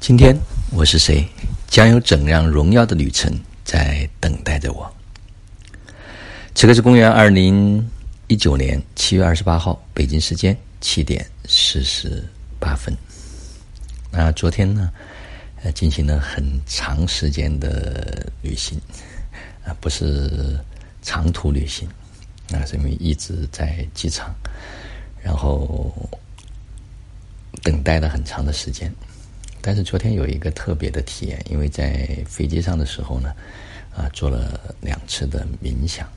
今天我是谁？将有怎样荣耀的旅程在等待着我？此刻是公元二零一九年七月二十八号，北京时间七点四十八分。那昨天呢，呃，进行了很长时间的旅行，啊，不是长途旅行，啊，是因为一直在机场，然后等待了很长的时间。但是昨天有一个特别的体验，因为在飞机上的时候呢，啊，做了两次的冥想，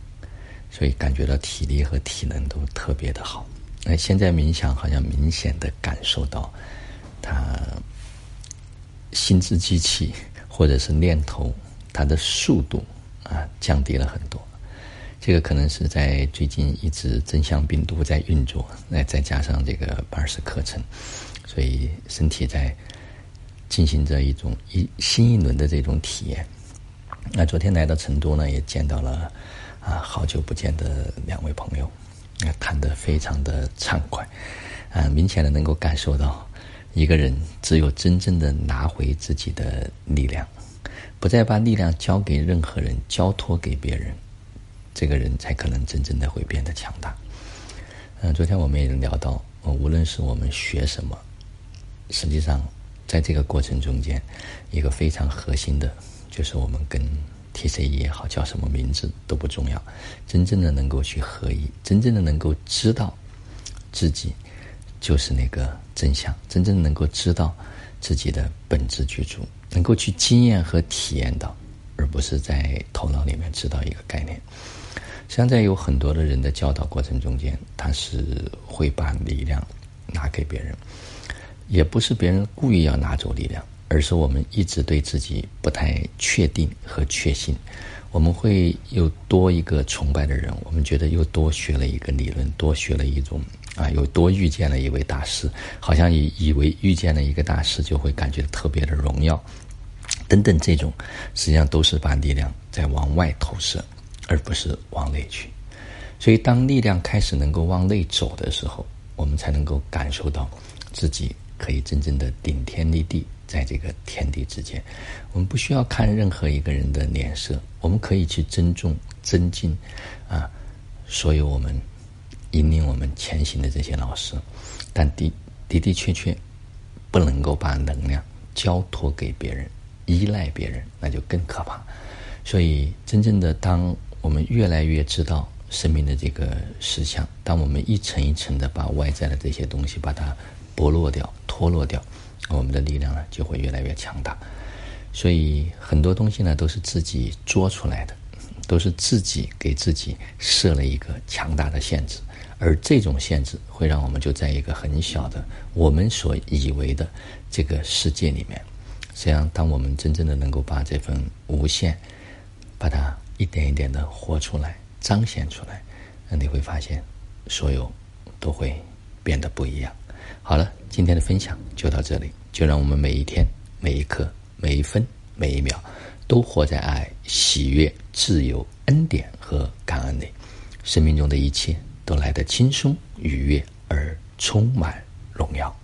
所以感觉到体力和体能都特别的好。那现在冥想好像明显的感受到，它心智机器或者是念头，它的速度啊降低了很多。这个可能是在最近一直真相病毒在运作，那再加上这个巴尔斯课程，所以身体在。进行着一种一新一轮的这种体验。那昨天来到成都呢，也见到了啊好久不见的两位朋友，啊谈得非常的畅快，啊明显的能够感受到，一个人只有真正的拿回自己的力量，不再把力量交给任何人，交托给别人，这个人才可能真正的会变得强大。嗯，昨天我们也聊到，无论是我们学什么，实际上。在这个过程中间，一个非常核心的，就是我们跟 TCE 也好，叫什么名字都不重要，真正的能够去合一，真正的能够知道自己就是那个真相，真正能够知道自己的本质居住，能够去经验和体验到，而不是在头脑里面知道一个概念。实际上，在有很多的人的教导过程中间，他是会把力量拿给别人。也不是别人故意要拿走力量，而是我们一直对自己不太确定和确信。我们会又多一个崇拜的人，我们觉得又多学了一个理论，多学了一种啊，又多遇见了一位大师，好像以以为遇见了一个大师就会感觉特别的荣耀，等等，这种实际上都是把力量在往外投射，而不是往内去。所以，当力量开始能够往内走的时候，我们才能够感受到自己。可以真正的顶天立地，在这个天地之间，我们不需要看任何一个人的脸色，我们可以去尊重、尊敬啊，所有我们引领我们前行的这些老师，但的的的确确不能够把能量交托给别人，依赖别人，那就更可怕。所以，真正的当我们越来越知道生命的这个实相，当我们一层一层的把外在的这些东西把它。剥落掉、脱落掉，我们的力量呢就会越来越强大。所以很多东西呢都是自己做出来的，都是自己给自己设了一个强大的限制，而这种限制会让我们就在一个很小的我们所以为的这个世界里面。实际上，当我们真正的能够把这份无限，把它一点一点的活出来、彰显出来，那你会发现，所有都会变得不一样。好了，今天的分享就到这里。就让我们每一天、每一刻、每一分、每一秒，都活在爱、喜悦、自由、恩典和感恩里。生命中的一切都来得轻松、愉悦而充满荣耀。